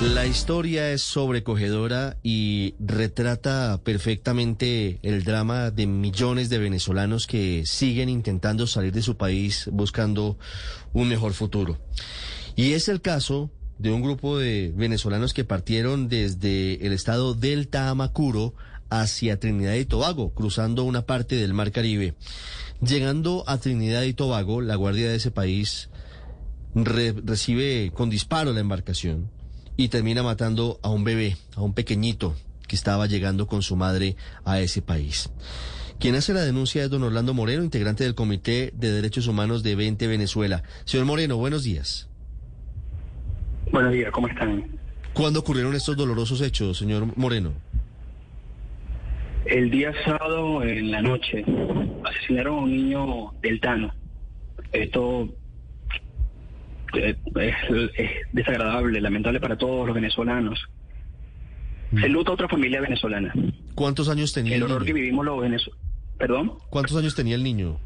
La historia es sobrecogedora y retrata perfectamente el drama de millones de venezolanos que siguen intentando salir de su país buscando un mejor futuro. Y es el caso de un grupo de venezolanos que partieron desde el estado del Amacuro hacia Trinidad y Tobago, cruzando una parte del Mar Caribe. Llegando a Trinidad y Tobago, la guardia de ese país recibe con disparo la embarcación y termina matando a un bebé, a un pequeñito que estaba llegando con su madre a ese país. Quien hace la denuncia es don Orlando Moreno, integrante del Comité de Derechos Humanos de 20 Venezuela. Señor Moreno, buenos días. Buenos días, ¿cómo están? ¿Cuándo ocurrieron estos dolorosos hechos, señor Moreno? El día sábado en la noche asesinaron a un niño del Tano. Esto es, desagradable, lamentable para todos los venezolanos. Se mm. luta otra familia venezolana. ¿Cuántos años tenía el, el horror que vivimos los venezolanos. ¿Perdón? ¿Cuántos años tenía el niño?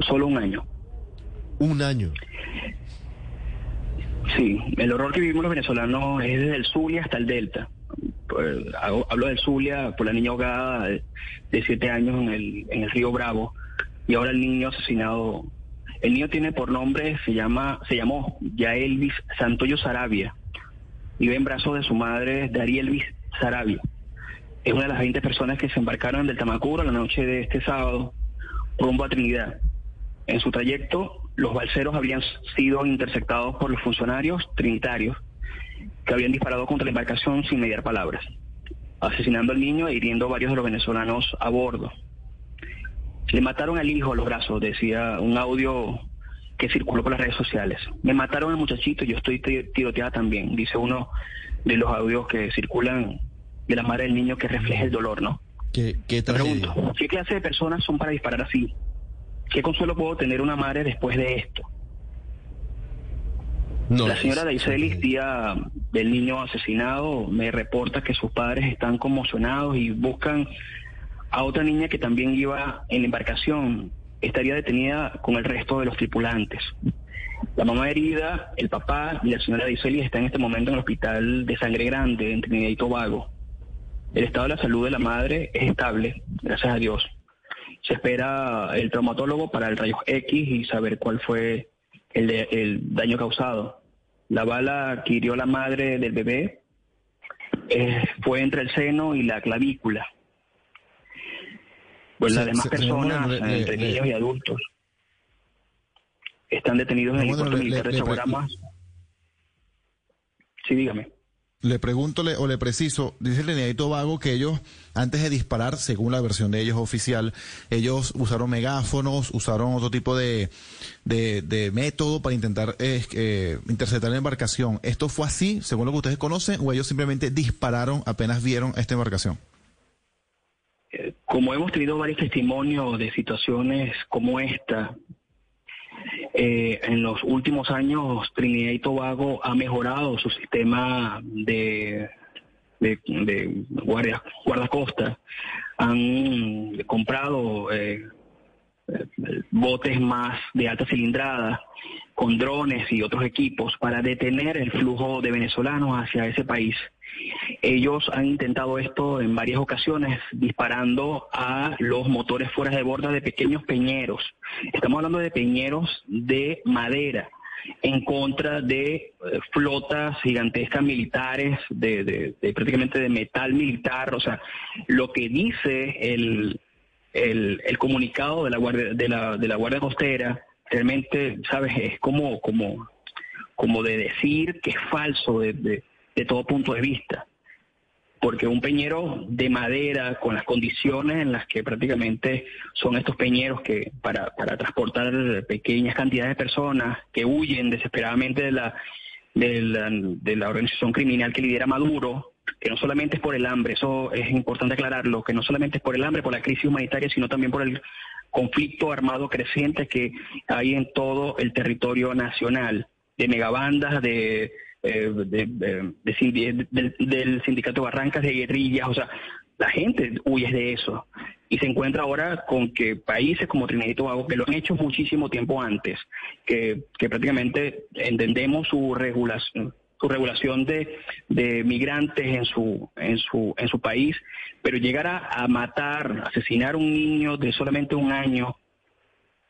Solo un año. Un año. Sí, el horror que vivimos los venezolanos es desde el Zulia hasta el Delta. Pues, hablo del Zulia por la niña ahogada de, siete años en el, en el río Bravo y ahora el niño asesinado el niño tiene por nombre, se llama, se llamó Yaelvis Santoyo Sarabia. Vive en brazos de su madre, Darielvis Sarabia. Es una de las 20 personas que se embarcaron del Tamacuro la noche de este sábado rumbo a Trinidad. En su trayecto, los balseros habían sido interceptados por los funcionarios trinitarios que habían disparado contra la embarcación sin mediar palabras, asesinando al niño e hiriendo a varios de los venezolanos a bordo. Le mataron al hijo a los brazos, decía un audio que circuló por las redes sociales. Me mataron al muchachito, yo estoy tiroteada también, dice uno de los audios que circulan de la madre del niño que refleja el dolor, ¿no? ¿Qué, qué pregunto, ¿qué clase de personas son para disparar así? ¿Qué consuelo puedo tener una madre después de esto? No, la señora Daiselis, tía del niño asesinado, me reporta que sus padres están conmocionados y buscan a otra niña que también iba en la embarcación. Estaría detenida con el resto de los tripulantes. La mamá herida, el papá y la señora Diseli están en este momento en el hospital de Sangre Grande, en Trinidad y Tobago. El estado de la salud de la madre es estable, gracias a Dios. Se espera el traumatólogo para el rayo X y saber cuál fue el, el daño causado. La bala que hirió la madre del bebé eh, fue entre el seno y la clavícula. Pues las demás personas, entre niños y adultos, están detenidos en el aeropuerto militar de Chaguaramas. Sí, dígame. Le pregunto o le preciso, dice el y Tobago que ellos, antes de disparar, según la versión de ellos oficial, ellos usaron megáfonos, usaron otro tipo de, de, método para intentar eh, interceptar la embarcación. ¿Esto fue así, según lo que ustedes conocen, o ellos simplemente dispararon apenas vieron esta embarcación? Como hemos tenido varios testimonios de situaciones como esta, eh, en los últimos años Trinidad y Tobago ha mejorado su sistema de, de, guardia, guardacosta. Han comprado eh, botes más de alta cilindrada con drones y otros equipos para detener el flujo de venezolanos hacia ese país. Ellos han intentado esto en varias ocasiones disparando a los motores fuera de borda de pequeños peñeros. Estamos hablando de peñeros de madera en contra de eh, flotas gigantescas militares, de, prácticamente de metal militar. O sea, lo que dice el, el, comunicado de la Guardia, de la, de la Guardia Costera realmente, ¿sabes? Es como, como, como de decir que es falso de, de, todo punto de vista. Porque un peñero de madera, con las condiciones en las que prácticamente son estos peñeros que para, para transportar pequeñas cantidades de personas que huyen desesperadamente de la, de la, de la organización criminal que lidera Maduro, que no solamente es por el hambre, eso es importante aclararlo, que no solamente es por el hambre, por la crisis humanitaria, sino también por el conflicto armado creciente que hay en todo el territorio nacional, de megabandas, de, eh, del, sindicato Barrancas, de guerrillas, o sea, la gente huye de eso y se encuentra ahora con que países como Trinidad y Tobago, que lo han hecho muchísimo tiempo antes, que, que prácticamente entendemos su regulación, su regulación de, de migrantes en su, en su, en su país, pero llegar a, matar, asesinar a un niño de solamente un año,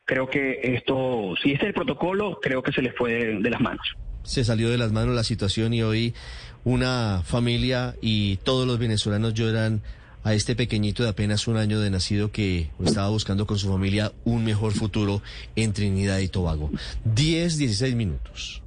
creo que esto, si este es el protocolo, creo que se les fue de, las manos. Se salió de las manos la situación y hoy una familia y todos los venezolanos lloran a este pequeñito de apenas un año de nacido que estaba buscando con su familia un mejor futuro en Trinidad y Tobago. 10, 16 minutos.